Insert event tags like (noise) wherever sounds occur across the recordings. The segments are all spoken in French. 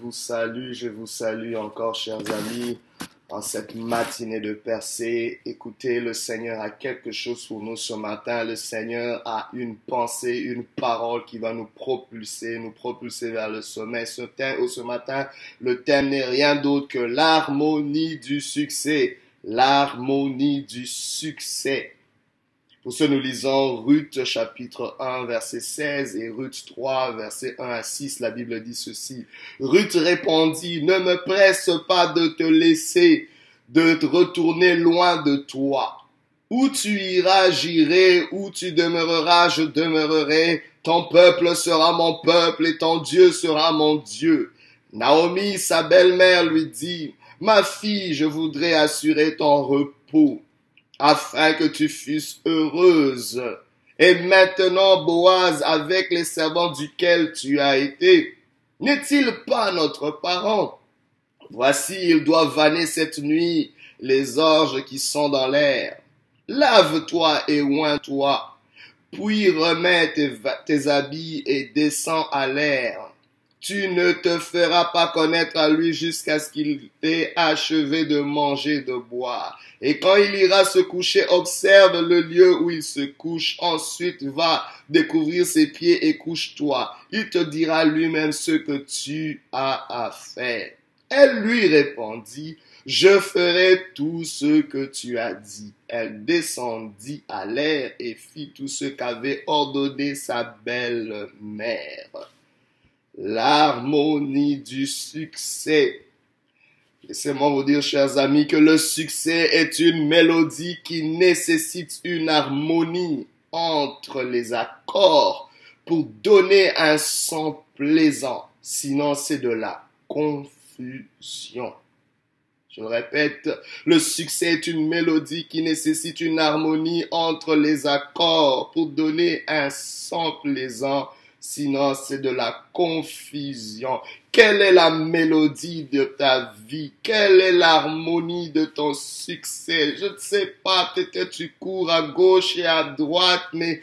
vous salue, je vous salue encore, chers amis, en cette matinée de percée. Écoutez, le Seigneur a quelque chose pour nous ce matin. Le Seigneur a une pensée, une parole qui va nous propulser, nous propulser vers le sommet. Ce, thème, ce matin, le thème n'est rien d'autre que l'harmonie du succès. L'harmonie du succès. Pour ce, nous lisons Ruth chapitre 1 verset 16 et Ruth 3 verset 1 à 6. La Bible dit ceci. Ruth répondit, ne me presse pas de te laisser, de te retourner loin de toi. Où tu iras, j'irai, où tu demeureras, je demeurerai. Ton peuple sera mon peuple et ton Dieu sera mon Dieu. Naomi, sa belle-mère, lui dit, Ma fille, je voudrais assurer ton repos afin que tu fusses heureuse. Et maintenant, Boaz, avec les servants duquel tu as été, n'est-il pas notre parent? Voici, il doit vanner cette nuit les orges qui sont dans l'air. Lave-toi et oins-toi, puis remets tes, tes habits et descends à l'air tu ne te feras pas connaître à lui jusqu'à ce qu'il ait achevé de manger, de boire. Et quand il ira se coucher, observe le lieu où il se couche. Ensuite, va découvrir ses pieds et couche-toi. Il te dira lui-même ce que tu as à faire. Elle lui répondit, je ferai tout ce que tu as dit. Elle descendit à l'air et fit tout ce qu'avait ordonné sa belle-mère l'harmonie du succès. Laissez-moi vous dire, chers amis, que le succès est une mélodie qui nécessite une harmonie entre les accords pour donner un son plaisant. Sinon, c'est de la confusion. Je le répète, le succès est une mélodie qui nécessite une harmonie entre les accords pour donner un son plaisant Sinon, c'est de la confusion. Quelle est la mélodie de ta vie? Quelle est l'harmonie de ton succès? Je ne sais pas, peut-être tu cours à gauche et à droite, mais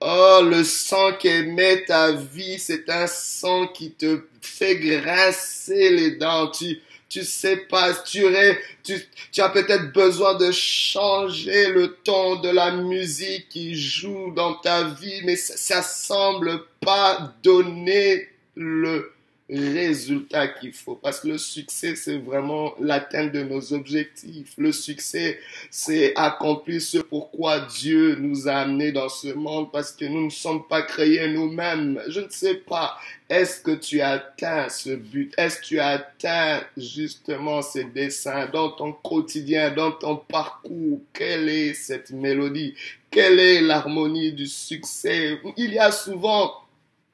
oh, le sang qui émet ta vie, c'est un sang qui te fait grincer les dents. Tu sais pas, tu, tu, tu as peut-être besoin de changer le ton de la musique qui joue dans ta vie, mais ça semble pas donner le résultat qu'il faut. Parce que le succès, c'est vraiment l'atteinte de nos objectifs. Le succès, c'est accomplir ce pourquoi Dieu nous a amenés dans ce monde parce que nous ne sommes pas créés nous-mêmes. Je ne sais pas. Est-ce que tu as atteint ce but? Est-ce que tu as atteint justement ces dessins dans ton quotidien, dans ton parcours? Quelle est cette mélodie? Quelle est l'harmonie du succès? Il y a souvent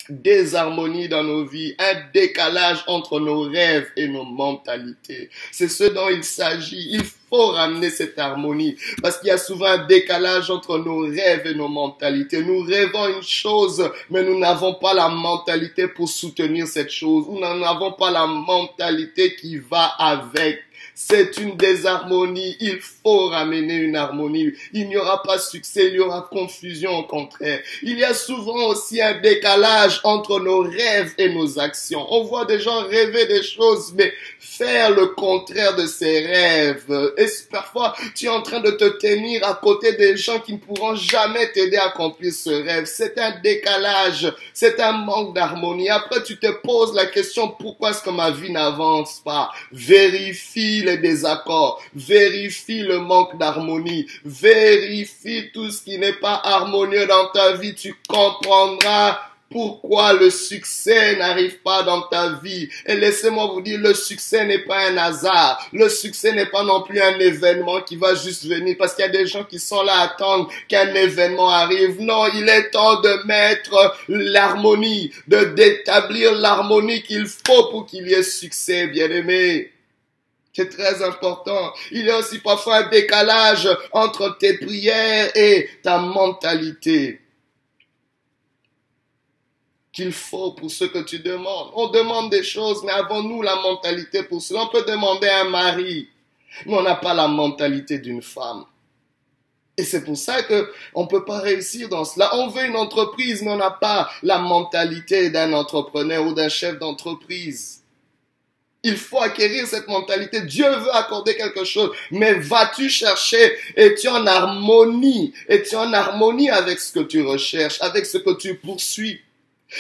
désharmonie dans nos vies, un décalage entre nos rêves et nos mentalités. C'est ce dont il s'agit. Il faut ramener cette harmonie parce qu'il y a souvent un décalage entre nos rêves et nos mentalités. Nous rêvons une chose, mais nous n'avons pas la mentalité pour soutenir cette chose. Nous n'avons pas la mentalité qui va avec. C'est une désharmonie. Il faut ramener une harmonie. Il n'y aura pas succès, il y aura confusion au contraire. Il y a souvent aussi un décalage entre nos rêves et nos actions. On voit des gens rêver des choses, mais faire le contraire de ses rêves. Et parfois, tu es en train de te tenir à côté des gens qui ne pourront jamais t'aider à accomplir ce rêve. C'est un décalage, c'est un manque d'harmonie. Après, tu te poses la question, pourquoi est-ce que ma vie n'avance pas? Vérifie les désaccords, vérifie le manque d'harmonie, vérifie tout ce qui n'est pas harmonieux dans ta vie, tu comprendras pourquoi le succès n'arrive pas dans ta vie. Et laissez-moi vous dire, le succès n'est pas un hasard. Le succès n'est pas non plus un événement qui va juste venir parce qu'il y a des gens qui sont là à attendre qu'un événement arrive. Non, il est temps de mettre l'harmonie, de d'établir l'harmonie qu'il faut pour qu'il y ait succès, bien aimé. C'est très important. Il y a aussi parfois un décalage entre tes prières et ta mentalité qu'il faut pour ce que tu demandes. On demande des choses, mais avons-nous la mentalité pour cela On peut demander un mari, mais on n'a pas la mentalité d'une femme. Et c'est pour ça que on peut pas réussir dans cela. On veut une entreprise, mais on n'a pas la mentalité d'un entrepreneur ou d'un chef d'entreprise. Il faut acquérir cette mentalité. Dieu veut accorder quelque chose. Mais vas-tu chercher? Es-tu en harmonie? Es-tu en harmonie avec ce que tu recherches, avec ce que tu poursuis?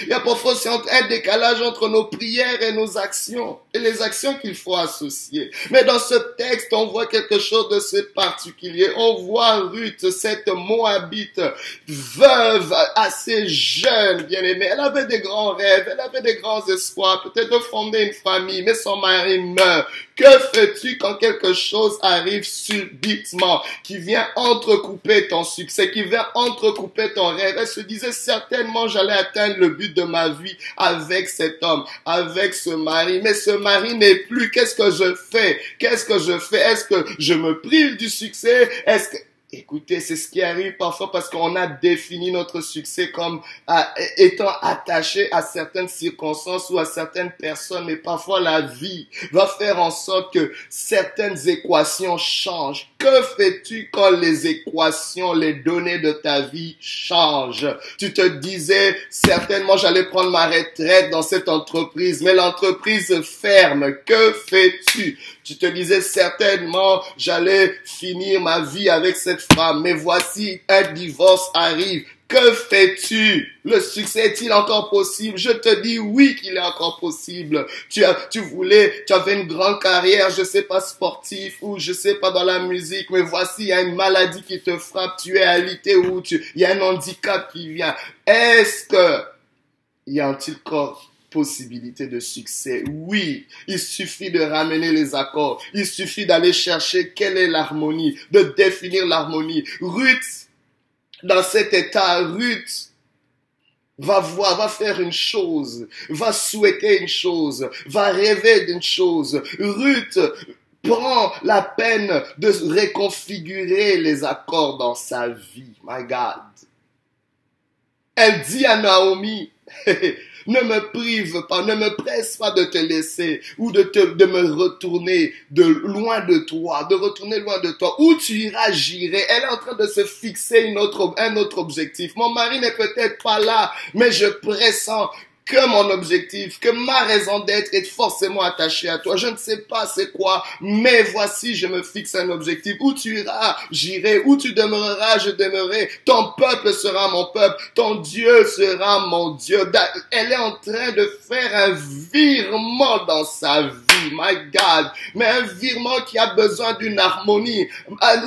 Il y a parfois un décalage entre nos prières et nos actions et les actions qu'il faut associer. Mais dans ce texte, on voit quelque chose de ce particulier. On voit Ruth, cette Moabite, veuve, assez jeune, bien aimée. Elle avait des grands rêves, elle avait des grands espoirs, peut-être de fonder une famille, mais son mari meurt. Que fais-tu quand quelque chose arrive subitement, qui vient entrecouper ton succès, qui vient entrecouper ton rêve? Elle se disait certainement j'allais atteindre le but de ma vie avec cet homme, avec ce mari. Mais ce mari n'est plus. Qu'est-ce que je fais? Qu'est-ce que je fais? Est-ce que je me prive du succès? Est-ce que Écoutez, c'est ce qui arrive parfois parce qu'on a défini notre succès comme étant attaché à certaines circonstances ou à certaines personnes, mais parfois la vie va faire en sorte que certaines équations changent. Que fais-tu quand les équations, les données de ta vie changent? Tu te disais certainement j'allais prendre ma retraite dans cette entreprise, mais l'entreprise ferme. Que fais-tu? Tu te disais certainement j'allais finir ma vie avec cette femme, mais voici un divorce arrive. Que fais-tu? Le succès est-il encore possible? Je te dis oui qu'il est encore possible. Tu as, tu voulais, tu avais une grande carrière, je sais pas sportif ou je sais pas dans la musique, mais voici, il y a une maladie qui te frappe, tu es alité ou tu, il y a un handicap qui vient. Est-ce que, y a-t-il encore possibilité de succès? Oui, il suffit de ramener les accords. Il suffit d'aller chercher quelle est l'harmonie, de définir l'harmonie. Ruth, dans cet état, Ruth va voir, va faire une chose, va souhaiter une chose, va rêver d'une chose. Ruth prend la peine de réconfigurer les accords dans sa vie. My God. Elle dit à Naomi, (laughs) Ne me prive pas, ne me presse pas de te laisser ou de, te, de me retourner de loin de toi, de retourner loin de toi. Où tu iras, j'irai. Elle est en train de se fixer une autre, un autre objectif. Mon mari n'est peut-être pas là, mais je pressens que mon objectif, que ma raison d'être est forcément attachée à toi. Je ne sais pas c'est quoi, mais voici, je me fixe un objectif. Où tu iras, j'irai. Où tu demeureras, je demeurerai. Ton peuple sera mon peuple. Ton Dieu sera mon Dieu. Elle est en train de faire un virement dans sa vie. My God. Mais un virement qui a besoin d'une harmonie.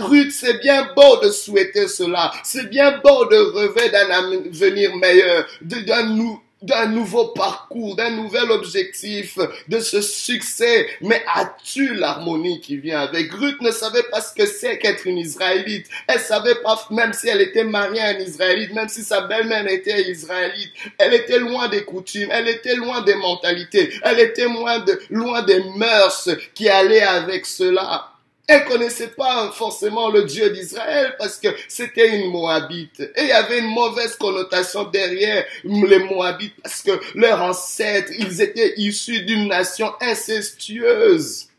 Ruth, c'est bien beau de souhaiter cela. C'est bien beau de rêver d'un avenir meilleur, d'un nous d'un nouveau parcours, d'un nouvel objectif, de ce succès. Mais as-tu l'harmonie qui vient avec? Ruth ne savait pas ce que c'est qu'être une Israélite. Elle savait pas, même si elle était mariée à un Israélite, même si sa belle-mère était Israélite, elle était loin des coutumes, elle était loin des mentalités, elle était loin, de, loin des mœurs qui allaient avec cela. Elle connaissait pas forcément le Dieu d'Israël parce que c'était une Moabite. Et il y avait une mauvaise connotation derrière les Moabites parce que leurs ancêtres, ils étaient issus d'une nation incestueuse.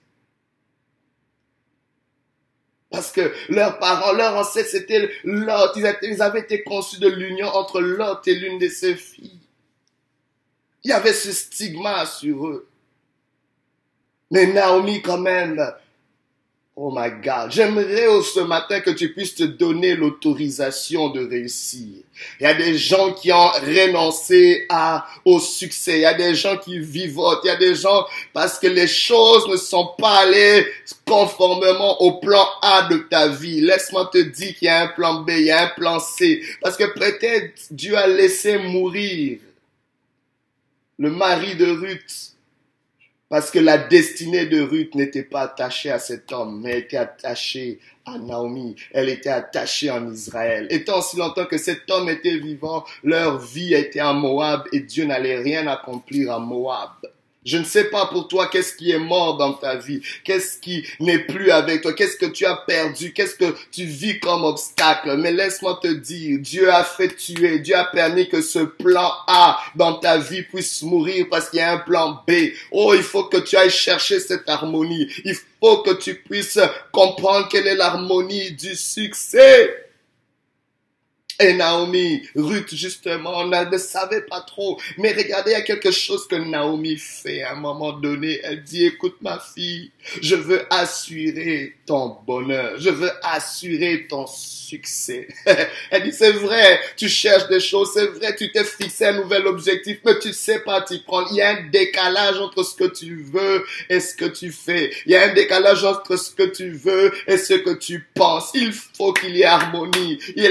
Parce que leurs parents, leurs ancêtres, c'était Lot. Ils avaient été conçus de l'union entre Lot et l'une de ses filles. Il y avait ce stigma sur eux. Mais Naomi, quand même, Oh my God, j'aimerais ce matin que tu puisses te donner l'autorisation de réussir. Il y a des gens qui ont renoncé à, au succès. Il y a des gens qui vivotent. Il y a des gens parce que les choses ne sont pas allées conformément au plan A de ta vie. Laisse-moi te dire qu'il y a un plan B, il y a un plan C. Parce que peut-être Dieu a laissé mourir le mari de Ruth parce que la destinée de Ruth n'était pas attachée à cet homme, mais était attachée à Naomi. Elle était attachée en Israël. Et tant si longtemps que cet homme était vivant, leur vie était en Moab et Dieu n'allait rien accomplir à Moab. Je ne sais pas pour toi qu'est-ce qui est mort dans ta vie, qu'est-ce qui n'est plus avec toi, qu'est-ce que tu as perdu, qu'est-ce que tu vis comme obstacle. Mais laisse-moi te dire, Dieu a fait tuer, Dieu a permis que ce plan A dans ta vie puisse mourir parce qu'il y a un plan B. Oh, il faut que tu ailles chercher cette harmonie. Il faut que tu puisses comprendre quelle est l'harmonie du succès. Et Naomi, Ruth, justement, ne savait pas trop. Mais regardez, il y a quelque chose que Naomi fait à un moment donné. Elle dit, écoute ma fille, je veux assurer ton bonheur. Je veux assurer ton succès. (laughs) Elle dit, c'est vrai, tu cherches des choses, c'est vrai, tu t'es fixé un nouvel objectif, mais tu sais pas t'y prendre. Il y a un décalage entre ce que tu veux et ce que tu fais. Il y a un décalage entre ce que tu veux et ce que tu penses. Il faut qu'il y ait harmonie. Il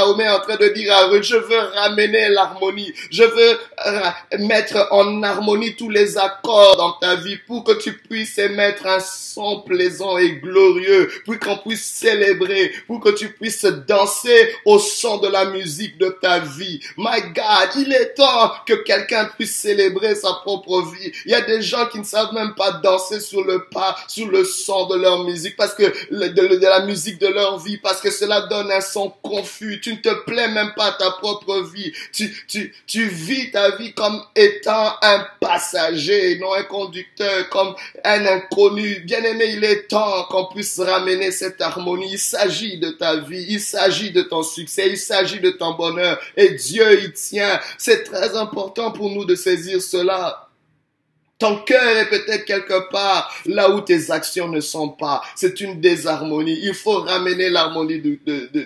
Est en train de dire à Ruth, je veux ramener l'harmonie. Je veux euh, mettre en harmonie tous les accords dans ta vie pour que tu puisses émettre un son plaisant et glorieux, pour qu'on puisse célébrer, pour que tu puisses danser au son de la musique de ta vie. My God, il est temps que quelqu'un puisse célébrer sa propre vie. Il y a des gens qui ne savent même pas danser sur le pas, sur le son de leur musique, parce que de, la musique de leur vie, parce que cela donne un son confus. Tu ne te plais même pas ta propre vie. Tu, tu, tu vis ta vie comme étant un passager, non un conducteur, comme un inconnu. Bien aimé, il est temps qu'on puisse ramener cette harmonie. Il s'agit de ta vie, il s'agit de ton succès, il s'agit de ton bonheur. Et Dieu y tient. C'est très important pour nous de saisir cela. Ton cœur est peut-être quelque part là où tes actions ne sont pas. C'est une désharmonie. Il faut ramener l'harmonie du,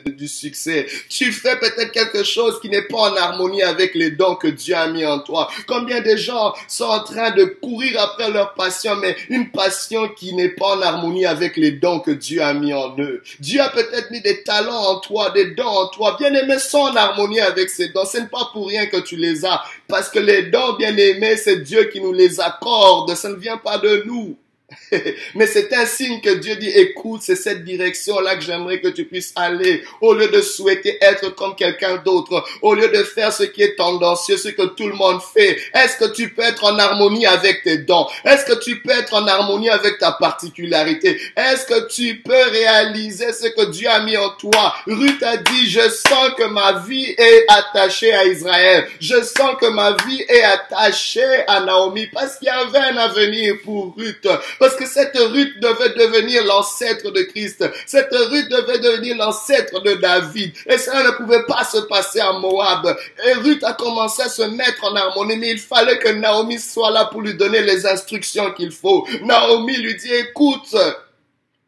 du succès. Tu fais peut-être quelque chose qui n'est pas en harmonie avec les dons que Dieu a mis en toi. Combien de gens sont en train de courir après leur passion, mais une passion qui n'est pas en harmonie avec les dons que Dieu a mis en eux. Dieu a peut-être mis des talents en toi, des dons en toi. Bien aimé, sont en harmonie avec ces dons. Ce n'est pas pour rien que tu les as. Parce que les dons, bien aimés, c'est Dieu qui nous les accorde ça ne vient pas de nous. (laughs) Mais c'est un signe que Dieu dit, écoute, c'est cette direction-là que j'aimerais que tu puisses aller. Au lieu de souhaiter être comme quelqu'un d'autre, au lieu de faire ce qui est tendancieux, ce que tout le monde fait, est-ce que tu peux être en harmonie avec tes dons? Est-ce que tu peux être en harmonie avec ta particularité? Est-ce que tu peux réaliser ce que Dieu a mis en toi? Ruth a dit, je sens que ma vie est attachée à Israël. Je sens que ma vie est attachée à Naomi parce qu'il y avait un avenir pour Ruth. Parce que cette Ruth devait devenir l'ancêtre de Christ. Cette Ruth devait devenir l'ancêtre de David. Et ça ne pouvait pas se passer à Moab. Et Ruth a commencé à se mettre en harmonie, mais il fallait que Naomi soit là pour lui donner les instructions qu'il faut. Naomi lui dit, écoute,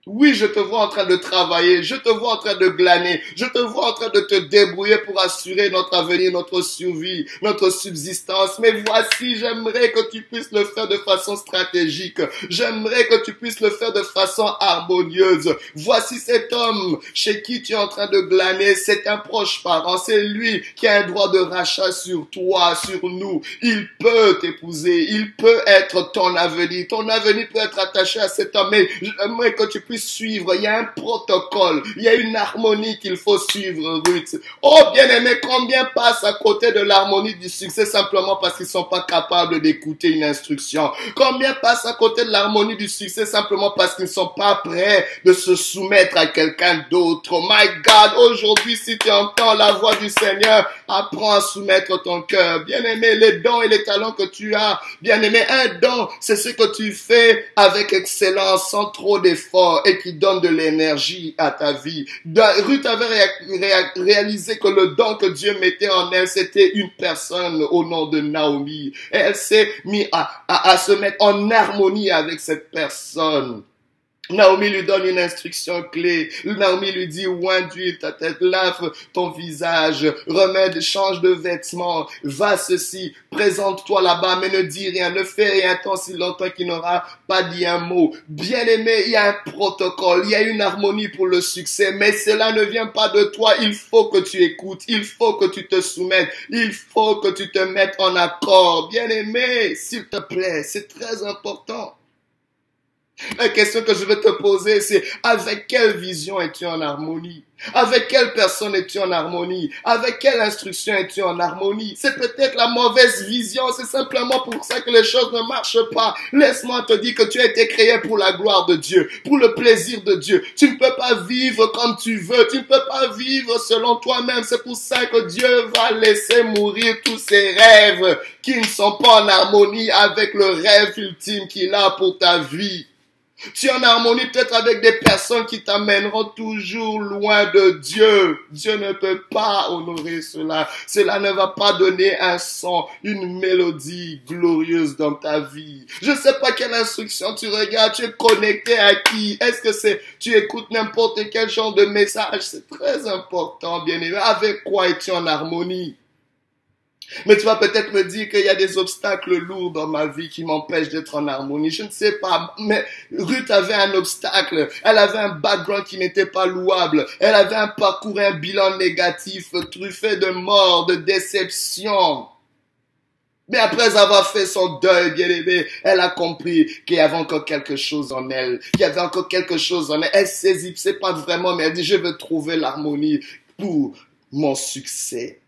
oui, je te vois en train de travailler, je te vois en train de glaner, je te vois en train de te débrouiller pour assurer notre avenir, notre survie, notre subsistance. Mais voici, j'aimerais que tu puisses le faire de façon stratégique. J'aimerais que tu puisses le faire de façon harmonieuse. Voici cet homme chez qui tu es en train de glaner. C'est un proche parent. C'est lui qui a un droit de rachat sur toi, sur nous. Il peut t'épouser. Il peut être ton avenir. Ton avenir peut être attaché à cet homme. Mais j'aimerais que tu puisses suivre. Il y a un protocole. Il y a une harmonie qu'il faut suivre. Oh, bien aimé, combien passent à côté de l'harmonie du succès simplement parce qu'ils sont pas capables d'écouter une instruction? Combien passent à côté de l'harmonie du succès simplement parce qu'ils ne sont pas prêts de se soumettre à quelqu'un d'autre? Oh my God, aujourd'hui, si tu entends la voix du Seigneur, apprends à soumettre ton cœur. Bien aimé, les dons et les talents que tu as. Bien aimé, un don, c'est ce que tu fais avec excellence, sans trop d'efforts et qui donne de l'énergie à ta vie. Ruth avait réalisé que le don que Dieu mettait en elle, c'était une personne au nom de Naomi. Et elle s'est mise à, à se mettre en harmonie avec cette personne. Naomi lui donne une instruction clé. Naomi lui dit, oint d'huile ta tête, lave ton visage, remède, change de vêtements, va ceci, présente-toi là-bas, mais ne dis rien, ne fais rien tant si longtemps qu'il n'aura pas dit un mot. Bien aimé, il y a un protocole, il y a une harmonie pour le succès, mais cela ne vient pas de toi. Il faut que tu écoutes, il faut que tu te soumettes, il faut que tu te mettes en accord. Bien aimé, s'il te plaît, c'est très important. La question que je vais te poser, c'est avec quelle vision es-tu en harmonie? Avec quelle personne es-tu en harmonie? Avec quelle instruction es-tu en harmonie? C'est peut-être la mauvaise vision, c'est simplement pour ça que les choses ne marchent pas. Laisse-moi te dire que tu as été créé pour la gloire de Dieu, pour le plaisir de Dieu. Tu ne peux pas vivre comme tu veux, tu ne peux pas vivre selon toi-même. C'est pour ça que Dieu va laisser mourir tous ces rêves qui ne sont pas en harmonie avec le rêve ultime qu'il a pour ta vie. Tu es en harmonie peut-être avec des personnes qui t'amèneront toujours loin de Dieu. Dieu ne peut pas honorer cela. Cela ne va pas donner un son, une mélodie glorieuse dans ta vie. Je ne sais pas quelle instruction tu regardes. Tu es connecté à qui? Est-ce que c'est, tu écoutes n'importe quel genre de message? C'est très important, bien aimé. Avec quoi es-tu en harmonie? Mais tu vas peut-être me dire qu'il y a des obstacles lourds dans ma vie qui m'empêchent d'être en harmonie. Je ne sais pas. Mais Ruth avait un obstacle. Elle avait un background qui n'était pas louable. Elle avait un parcours, un bilan négatif, truffé de mort, de déception. Mais après avoir fait son deuil, bien aimé, elle a compris qu'il y avait encore quelque chose en elle. Qu'il y avait encore quelque chose en elle. Elle saisit, c'est pas vraiment, mais elle dit, je veux trouver l'harmonie pour mon succès.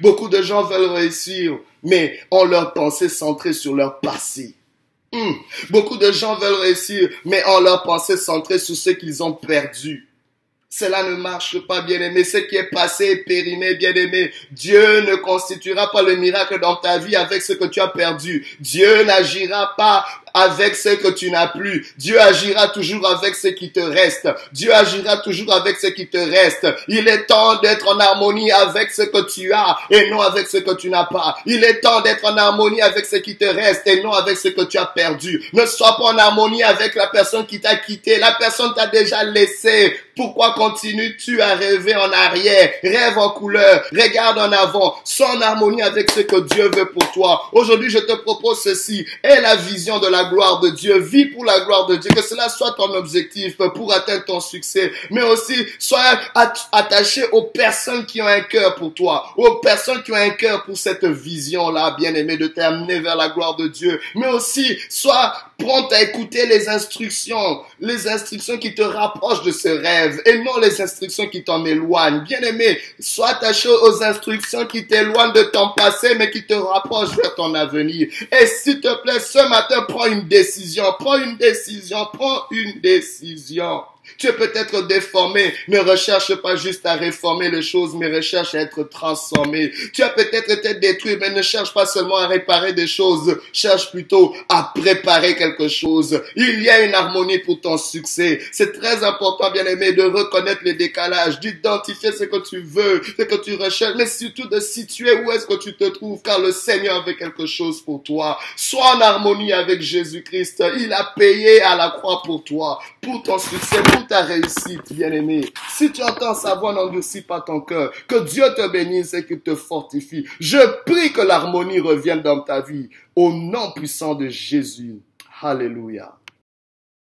Beaucoup de gens veulent réussir, mais ont leur pensée centrée sur leur passé. Hmm. Beaucoup de gens veulent réussir, mais ont leur pensée centrée sur ce qu'ils ont perdu. Cela ne marche pas, bien-aimé. Ce qui est passé est périmé, bien-aimé. Dieu ne constituera pas le miracle dans ta vie avec ce que tu as perdu. Dieu n'agira pas avec ce que tu n'as plus. Dieu agira toujours avec ce qui te reste. Dieu agira toujours avec ce qui te reste. Il est temps d'être en harmonie avec ce que tu as et non avec ce que tu n'as pas. Il est temps d'être en harmonie avec ce qui te reste et non avec ce que tu as perdu. Ne sois pas en harmonie avec la personne qui t'a quitté. La personne t'a déjà laissé. Pourquoi continues-tu à rêver en arrière? Rêve en couleur. Regarde en avant. Sois en harmonie avec ce que Dieu veut pour toi. Aujourd'hui, je te propose ceci. La vision de la gloire de Dieu, vis pour la gloire de Dieu, que cela soit ton objectif pour atteindre ton succès, mais aussi sois attaché aux personnes qui ont un cœur pour toi, aux personnes qui ont un cœur pour cette vision-là, bien aimé, de t'amener vers la gloire de Dieu, mais aussi sois prompt à écouter les instructions, les instructions qui te rapprochent de ce rêve et non les instructions qui t'en éloignent. Bien aimé, sois attaché aux instructions qui t'éloignent de ton passé mais qui te rapprochent vers ton avenir. Et s'il te plaît, ce matin, prends une décision, prends une décision, prends une décision. Tu es peut-être déformé. Ne recherche pas juste à réformer les choses, mais recherche à être transformé. Tu as peut-être été détruit, mais ne cherche pas seulement à réparer des choses. Cherche plutôt à préparer quelque chose. Il y a une harmonie pour ton succès. C'est très important, bien aimé, de reconnaître les décalages, d'identifier ce que tu veux, ce que tu recherches, mais surtout de situer où est-ce que tu te trouves, car le Seigneur avait quelque chose pour toi. Sois en harmonie avec Jésus-Christ. Il a payé à la croix pour toi, pour ton succès, ta réussite, bien-aimé. Si tu entends sa voix, n'endurcis pas ton cœur. Que Dieu te bénisse et qu'il te fortifie. Je prie que l'harmonie revienne dans ta vie. Au nom puissant de Jésus. Alléluia.